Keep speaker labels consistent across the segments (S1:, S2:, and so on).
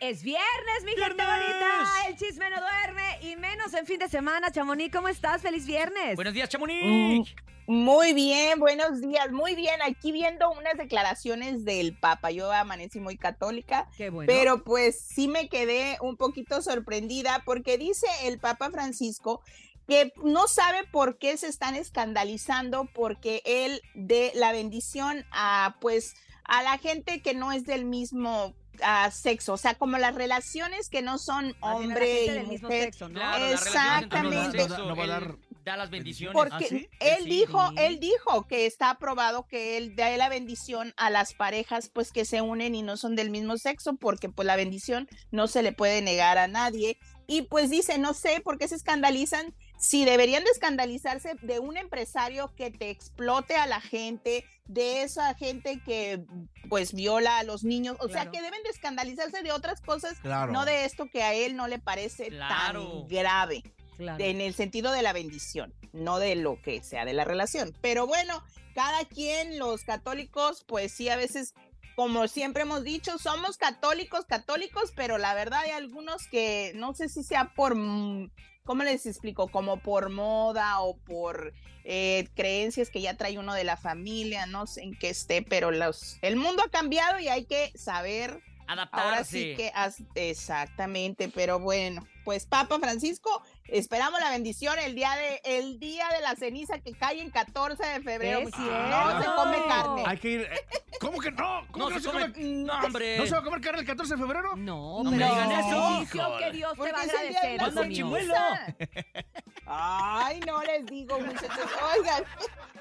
S1: Es viernes, mi gente bonita. El chisme no duerme y menos en fin de semana. Chamonix, ¿cómo estás? ¡Feliz viernes!
S2: Buenos días, Chamonix.
S3: Muy bien, buenos días, muy bien. Aquí viendo unas declaraciones del Papa. Yo amanecí muy católica,
S1: Qué bueno.
S3: pero pues sí me quedé un poquito sorprendida porque dice el Papa Francisco que no sabe por qué se están escandalizando porque él dé la bendición a pues a la gente que no es del mismo ah, sexo, o sea, como las relaciones que no son
S1: a
S3: hombre y mujer.
S1: sexo, ¿no?
S2: Claro,
S3: Exactamente.
S4: No va a dar
S2: da las bendiciones.
S3: Porque
S4: ¿Ah, sí?
S3: él
S2: Sí.
S3: dijo,
S1: Sí.
S3: él dijo que está aprobado que él da la bendición a las parejas pues que se unen y no son del mismo sexo porque pues la bendición no se le puede negar a nadie y pues dice, no sé por qué se escandalizan si deberían de escandalizarse de un empresario que te explote a la gente, de esa gente que pues viola a los niños, o sea que deben de escandalizarse de otras cosas,
S4: Claro.
S3: no de esto que a él no le parece
S2: Claro.
S3: tan grave
S1: Claro.
S3: en el sentido de la bendición, no de lo que sea de la relación. Pero bueno, cada quien, los católicos, pues sí, a veces, como siempre hemos dicho, somos católicos, católicos, pero la verdad hay algunos que no sé si sea por, mm, ¿cómo les explico? Como por moda o por eh, creencias que ya trae uno de la familia, no sé en qué esté, pero los, el mundo ha cambiado y hay que saber
S2: Adaptarse.
S3: Ahora sí que has- exactamente, pero bueno, pues Papa Francisco, esperamos la bendición el día de el día de la ceniza que cae en 14 de febrero. No se come carne.
S4: Hay que ir. ¿Cómo que no? ¿Cómo
S2: No,
S4: que no
S2: se
S4: se
S2: come. No, hombre.
S4: ¿No se va a comer carne el 14 de febrero?
S1: No,
S2: No
S3: me digan eso.
S1: que Dios te va a agradecer,
S2: Manda chimuelo.
S3: Ay, no les digo, muchachos. Oigan,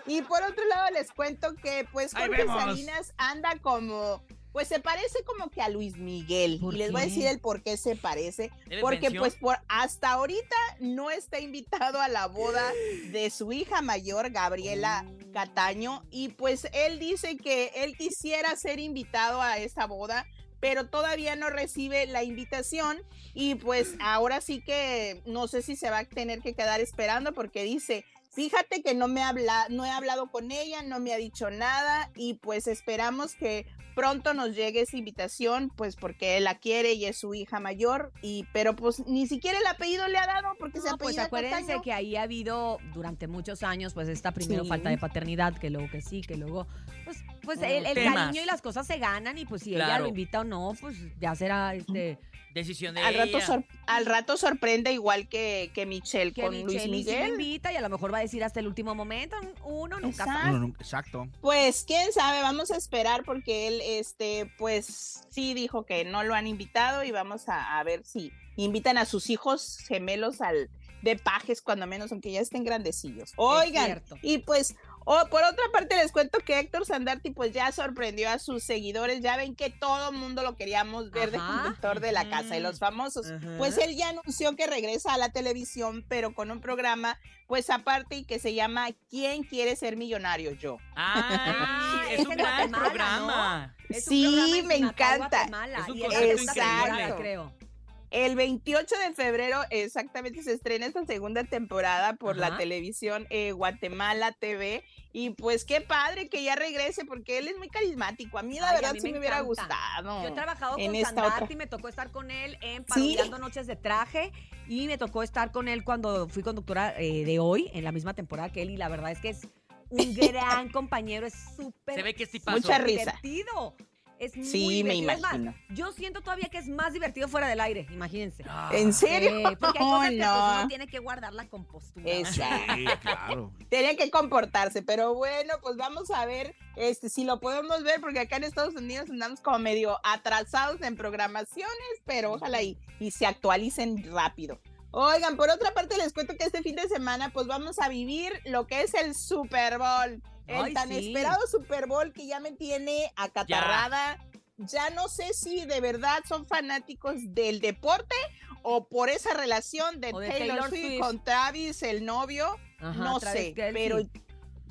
S3: y por otro lado les cuento que pues Jorge. Salinas anda como pues se parece como que a Luis Miguel
S1: ¿Por
S3: y les voy a decir el por qué se parece,
S2: ¿Eres
S3: porque
S2: mención?
S3: pues por hasta ahorita no está invitado a la boda de su hija mayor Gabriela
S1: Oh.
S3: Cataño y pues él dice que él quisiera ser invitado a esa boda pero todavía no recibe la invitación y pues ahora sí que no sé si se va a tener que quedar esperando porque dice, fíjate que no me habla, no he hablado con ella, no me ha dicho nada y pues esperamos que pronto nos llegue esa invitación, pues porque él la quiere y es su hija mayor y pero pues ni siquiera el apellido le ha dado porque se
S1: No, pues
S3: apellida
S1: acuérdense
S3: Cataño.
S1: que ahí ha habido durante muchos años, pues esta primero
S3: Sí.
S1: falta de paternidad, que luego que sí, que luego, pues, pues
S3: Mm,
S1: el, el
S2: temas.
S1: cariño y las cosas se ganan y pues si ella lo invita o no, pues ya será este
S2: Decisión de
S3: al rato, sor- al rato sorprende igual que, que Michelle
S1: que
S3: con
S1: Michelle
S3: Luis
S1: sí
S3: Miguel.
S1: invita y a lo mejor va a decir hasta el último momento, uno nunca
S3: Exacto.
S4: exacto.
S3: Pues quién sabe, vamos a esperar porque él, este, pues sí dijo que no lo han invitado y vamos a, a ver si invitan a sus hijos gemelos al de pajes cuando menos, aunque ya estén grandecillos. Oigan, y pues, oh, por otra parte les cuento que Héctor Sandarti pues ya sorprendió a sus seguidores, ya ven que todo mundo lo queríamos ver de conductor de la casa y
S2: Ujú.
S3: los famosos.
S1: Ajá.
S3: Pues él ya anunció que regresa a la televisión, pero con un programa pues aparte y que se llama ¿Quién quiere ser millonario? Yo.
S2: Ah,
S1: Es
S2: un gran programa.
S1: Es un
S3: Sí,
S1: programa
S3: me encanta.
S2: Es un
S3: increíble.
S1: creo.
S3: El 28 de febrero exactamente se estrena esta segunda temporada por la televisión eh, Guatemala TV y pues qué padre que ya regrese porque él es muy carismático. A mí la
S1: Ay,
S3: verdad
S1: mí
S3: sí
S1: me
S3: me, hubiera gustado.
S1: Yo he trabajado
S3: en
S1: con
S3: esta
S1: Sandarti,
S3: otra.
S1: me tocó estar con él en
S3: Sí.
S1: Parodiando Noches de Traje y me tocó estar con él cuando fui conductora eh, de hoy, en la misma temporada que él, y la verdad es que es un gran compañero, es súper
S2: Se ve que tipazo.
S3: Mucha risa.
S1: divertido. Es muy
S3: Sí, me.
S1: Es más,
S3: imagino.
S1: yo siento todavía que es más divertido fuera del aire, imagínense.
S2: Ah,
S3: ¿En serio?
S1: porque hay cosas que pues,
S3: no.
S1: uno tiene que guardar la compostura.
S3: Exacto.
S4: Sí, claro.
S3: Tiene que comportarse, pero bueno, pues vamos a ver este si lo podemos ver porque acá en Estados Unidos andamos como medio atrasados en programaciones, pero ojalá y, y se actualicen rápido. Oigan, por otra parte les cuento que este fin de semana pues vamos a vivir lo que es el Super Bowl. El
S1: Ay,
S3: tan
S1: sí.
S3: esperado Super Bowl que ya me tiene acatarrada. Ya. no sé si de verdad son fanáticos del deporte o por esa relación de, Taylor,
S1: Taylor
S3: Swift,
S1: Swift.
S3: con Travis, el novio
S1: Ajá,
S3: no
S1: Travis
S3: sé, pero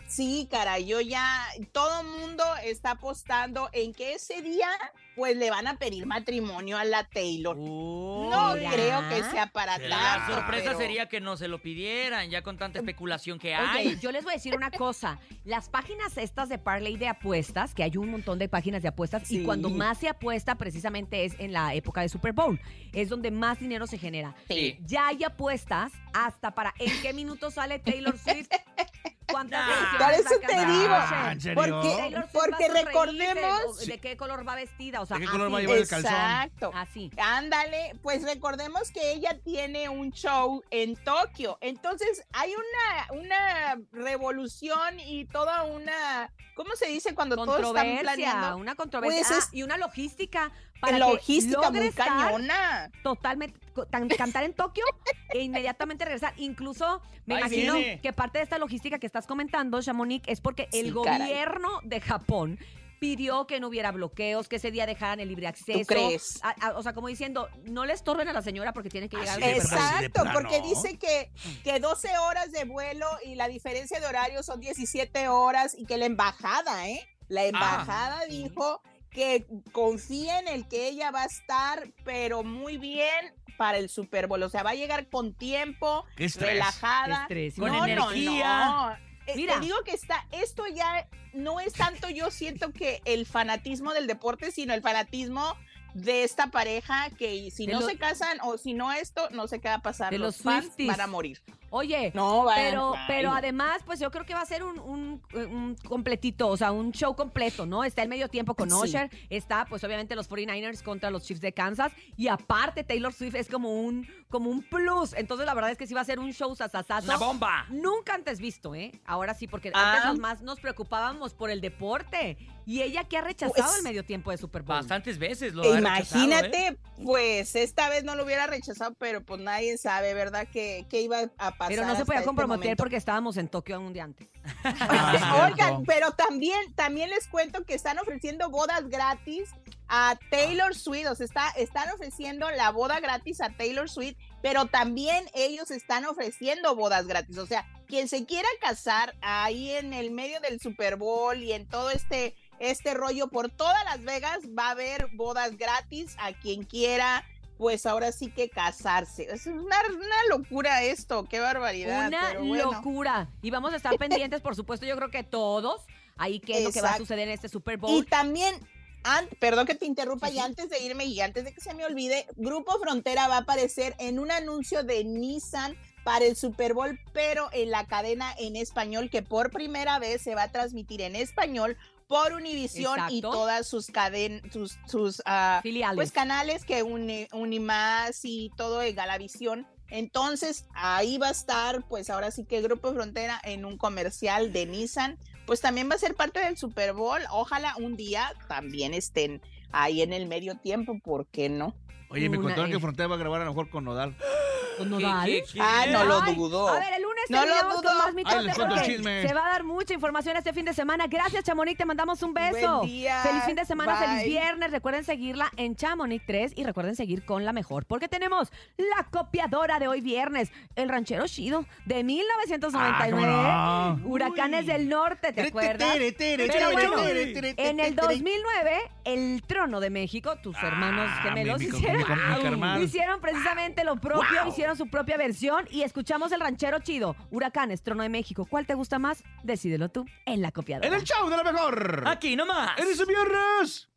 S3: Sí, cara, yo ya, todo mundo está apostando en que ese día, pues le van a pedir matrimonio a la Taylor. No creo que sea para
S2: La
S3: tanto.
S2: sorpresa
S3: pero-
S2: sería que no se lo pidieran, ya con tanta especulación que
S1: Oye,
S2: hay.
S1: yo les voy a decir una cosa. Las páginas estas de Parley de apuestas, que hay un montón de páginas de apuestas, y cuando más se apuesta precisamente es en la época de Super Bowl. Es donde más dinero se genera.
S3: Sí.
S1: Ya hay apuestas hasta para en qué minuto sale Taylor Swift. ¿Cuántas
S2: Nah.
S3: Por eso te digo,
S4: ¿en serio?
S3: porque, recordemos,
S1: de, de qué color va vestida, o sea,
S4: ¿De qué color va a
S1: así,
S4: llevar el calzón?
S3: exacto,
S1: así.
S3: Ándale, pues recordemos que ella tiene un show en Tokio. Entonces hay una, una revolución y toda una, ¿cómo se dice cuando todos están planeando?
S1: una controversia
S3: Pues es-
S1: Ah, y una logística para
S3: Logística
S1: que
S3: muy cañona.
S1: totalmente tan- cantar en Tokio e inmediatamente regresar. Incluso me
S2: Ahí
S1: imagino
S2: viene.
S1: que parte de esta logística que estás comentando, Chamonix, es porque el
S3: caray.
S1: gobierno de Japón pidió que no hubiera bloqueos, que ese día dejaran el libre acceso.
S3: crees?
S1: A- a- o sea, como diciendo, no le estorben a la señora porque tiene que llegar
S4: Así.
S3: Exacto, porque dice que, que 12 horas de vuelo y la diferencia de horario son 17 horas y que la embajada, ¿eh? La embajada dijo que confía en el que ella va a estar, pero muy bien para el Super Bowl. O sea, va a llegar con tiempo,
S4: Qué estrés.
S3: relajada.
S1: Estrés,
S2: Con
S3: no,
S2: energía.
S3: No, no. Eh,
S1: Mira.
S3: Te digo que está, esto ya no es tanto, yo siento que el fanatismo del deporte, sino el fanatismo de esta pareja que si
S1: De
S3: no
S1: los-
S3: se casan o si no esto, no sé qué va a pasar.
S1: De
S3: los,
S1: los
S3: fans van a morir.
S1: Oye,
S3: No,
S1: Pero, pero además, pues yo creo que va a ser un, un- un completito, o sea, un show completo, ¿no? Está el medio tiempo con
S3: Sí.
S1: Usher, está pues obviamente los 49ers contra los Chiefs de Kansas y aparte Taylor Swift es como un, como un plus. Entonces la verdad es que sí va a ser un show sasasazo.
S2: Una bomba.
S1: Nunca antes visto, ¿eh? Ahora sí, porque
S3: Ah.
S1: antes más nos preocupábamos por el deporte. Y ella que ha rechazado
S3: Pues,
S1: el medio tiempo de Super Bowl.
S2: Bastantes veces lo ha ¿eh?
S3: Imagínate, pues esta vez no lo hubiera rechazado, pero pues nadie sabe, ¿verdad? Que, que iba a pasar.
S1: Pero no se podía
S3: este
S1: comprometer porque estábamos en Tokio un día antes.
S4: Ah,
S3: Oigan, pero también, también les cuento que están ofreciendo bodas gratis a Taylor Swift, o sea, está, están ofreciendo la boda gratis a Taylor Swift, pero también ellos están ofreciendo bodas gratis, o sea, quien se quiera casar ahí en el medio del Super Bowl y en todo este, este rollo por todas Las Vegas, va a haber bodas gratis a quien quiera. Pues ahora sí que casarse. Es una, una locura esto, qué barbaridad.
S1: Una
S3: pero bueno.
S1: locura. Y vamos a estar pendientes, por supuesto, yo creo que todos, ahí qué es lo que va a suceder en este Super
S3: Y
S1: Bowl.
S3: también, an- perdón que te interrumpa,
S1: Sí,
S3: y antes de irme y antes de que se me olvide, Grupo Frontera va a aparecer en un anuncio de Nissan para el Super Bowl, pero en la cadena en español, que por primera vez se va a transmitir en español por Univisión y todas sus cadenas, sus, sus ah,
S1: Filiales.
S3: pues canales que une Unimás y todo de Galavisión. Entonces, ahí va a estar, pues ahora sí que Grupo Frontera en un comercial de Nissan, pues también va a ser parte del Super Bowl. Ojalá un día también estén ahí en el medio tiempo, ¿por qué no?
S4: Oye, me contaron que Frontera va a grabar a lo mejor con Nodal.
S1: Con
S2: ¿Qué,
S1: Nodal.
S2: qué, qué?
S3: Ah, no lo
S1: Ay,
S3: dudo.
S1: A ver, el
S3: No lo dudo.
S1: más
S4: Ay,
S1: mitote
S4: les cuento el
S1: porque
S4: chisme.
S1: se va a dar mucha información este fin de semana. Gracias, Chamonix, te mandamos un beso.
S3: Buen día.
S1: Feliz fin de semana, feliz viernes. Recuerden seguirla en Chamonix 3 y recuerden seguir con la mejor, porque tenemos la copiadora de hoy viernes, el ranchero chido de 1999.
S4: Ah.
S1: Huracanes del Norte, ¿te acuerdas? Pero bueno, En el 2009, el trono de México, tus
S4: Ah,
S1: hermanos gemelos
S4: mi- mi-
S1: hicieron,
S4: mi- mi- mi carnal.
S1: hicieron precisamente lo propio,
S4: Wow.
S1: hicieron su propia versión y escuchamos el ranchero chido. Huracanes, trono de México. ¿Cuál te gusta más? Decídelo tú en la copiadora.
S4: En el show de la mejor.
S2: Aquí nomás.
S4: En ese viernes.